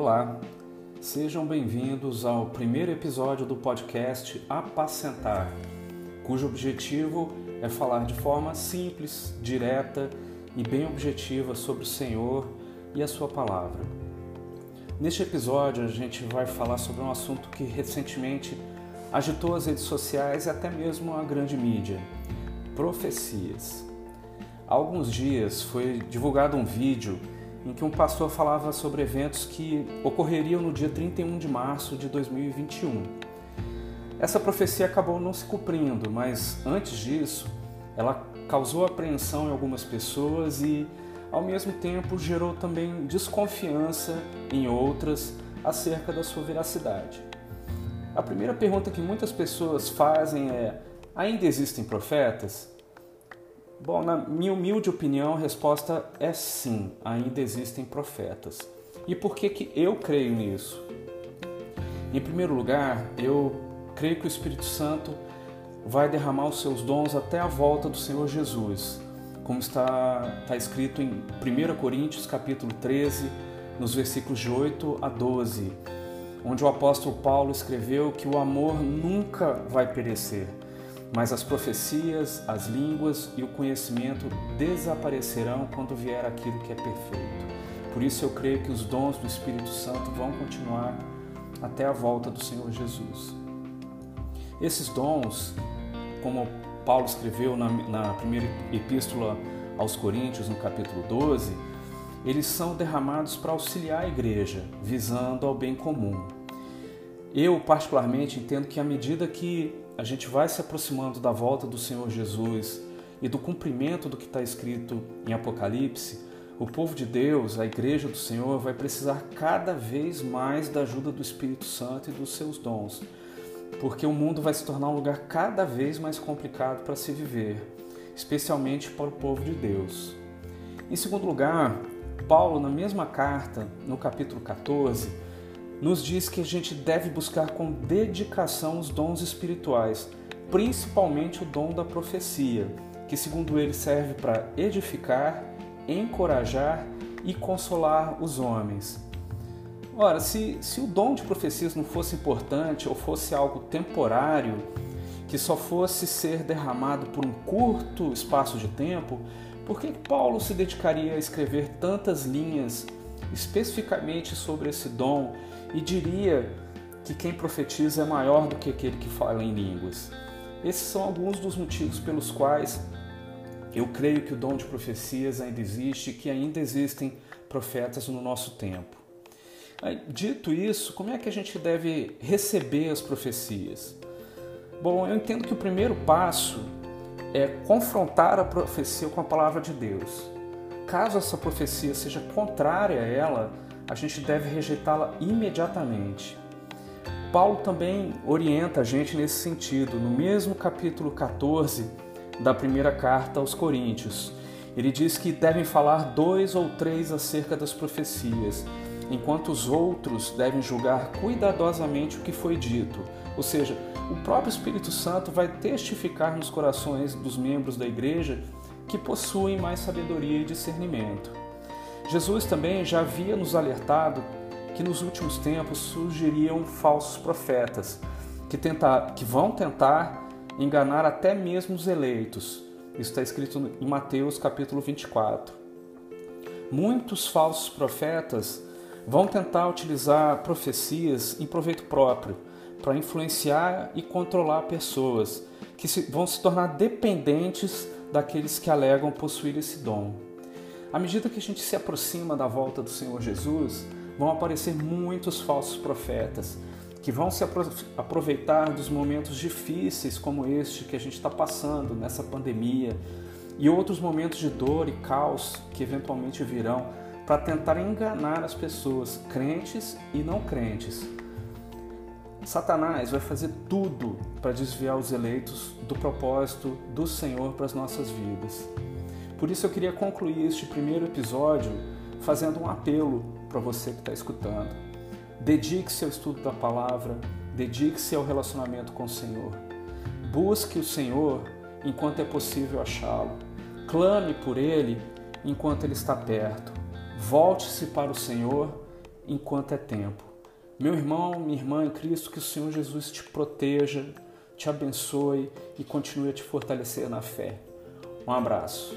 Olá, sejam bem-vindos ao primeiro episódio do podcast Apacentar, cujo objetivo é falar de forma simples, direta e bem objetiva sobre o Senhor e a Sua palavra. Neste episódio, a gente vai falar sobre um assunto que recentemente agitou as redes sociais e até mesmo a grande mídia: profecias. Há alguns dias foi divulgado um vídeo em que um pastor falava sobre eventos que ocorreriam no dia 31 de março de 2021. Essa profecia acabou não se cumprindo, mas antes disso, ela causou apreensão em algumas pessoas e, ao mesmo tempo, gerou também desconfiança em outras acerca da sua veracidade. A primeira pergunta que muitas pessoas fazem é: ainda existem profetas? Bom, na minha humilde opinião, a resposta é sim, ainda existem profetas. E por que, que eu creio nisso? Em primeiro lugar, eu creio que o Espírito Santo vai derramar os seus dons até a volta do Senhor Jesus, como está, está escrito em 1 Coríntios capítulo 13, nos versículos de 8 a 12, onde o apóstolo Paulo escreveu que o amor nunca vai perecer mas as profecias, as línguas e o conhecimento desaparecerão quando vier aquilo que é perfeito. Por isso eu creio que os dons do Espírito Santo vão continuar até a volta do Senhor Jesus. Esses dons, como Paulo escreveu na, na primeira epístola aos Coríntios, no capítulo 12, eles são derramados para auxiliar a igreja, visando ao bem comum. Eu, particularmente, entendo que à medida que a gente vai se aproximando da volta do Senhor Jesus e do cumprimento do que está escrito em Apocalipse, o povo de Deus, a igreja do Senhor, vai precisar cada vez mais da ajuda do Espírito Santo e dos seus dons, porque o mundo vai se tornar um lugar cada vez mais complicado para se viver, especialmente para o povo de Deus. Em segundo lugar, Paulo, na mesma carta, no capítulo 14, nos diz que a gente deve buscar com dedicação os dons espirituais, principalmente o dom da profecia, que, segundo ele, serve para edificar, encorajar e consolar os homens. Ora, se, se o dom de profecias não fosse importante ou fosse algo temporário, que só fosse ser derramado por um curto espaço de tempo, por que Paulo se dedicaria a escrever tantas linhas especificamente sobre esse dom e diria que quem profetiza é maior do que aquele que fala em línguas. Esses são alguns dos motivos pelos quais eu creio que o dom de profecias ainda existe e que ainda existem profetas no nosso tempo. Dito isso, como é que a gente deve receber as profecias? Bom, eu entendo que o primeiro passo é confrontar a profecia com a palavra de Deus. Caso essa profecia seja contrária a ela, a gente deve rejeitá-la imediatamente. Paulo também orienta a gente nesse sentido, no mesmo capítulo 14 da primeira carta aos Coríntios. Ele diz que devem falar dois ou três acerca das profecias, enquanto os outros devem julgar cuidadosamente o que foi dito. Ou seja, o próprio Espírito Santo vai testificar nos corações dos membros da igreja que possuem mais sabedoria e discernimento. Jesus também já havia nos alertado que nos últimos tempos surgiriam falsos profetas que, que vão tentar enganar até mesmo os eleitos. Isso está escrito em Mateus capítulo 24. Muitos falsos profetas vão tentar utilizar profecias em proveito próprio para influenciar e controlar pessoas que vão se tornar dependentes daqueles que alegam possuir esse dom. À medida que a gente se aproxima da volta do Senhor Jesus, vão aparecer muitos falsos profetas que vão se aproveitar dos momentos difíceis como este que a gente está passando nessa pandemia e outros momentos de dor e caos que eventualmente virão para tentar enganar as pessoas, crentes e não crentes. Satanás vai fazer tudo para desviar os eleitos do propósito do Senhor para as nossas vidas. Por isso eu queria concluir este primeiro episódio fazendo um apelo para você que está escutando. Dedique-se ao estudo da palavra, dedique-se ao relacionamento com o Senhor. Busque o Senhor enquanto é possível achá-lo. Clame por Ele enquanto Ele está perto. Volte-se para o Senhor enquanto é tempo. Meu irmão, minha irmã em Cristo, que o Senhor Jesus te proteja, te abençoe e continue a te fortalecer na fé. Um abraço.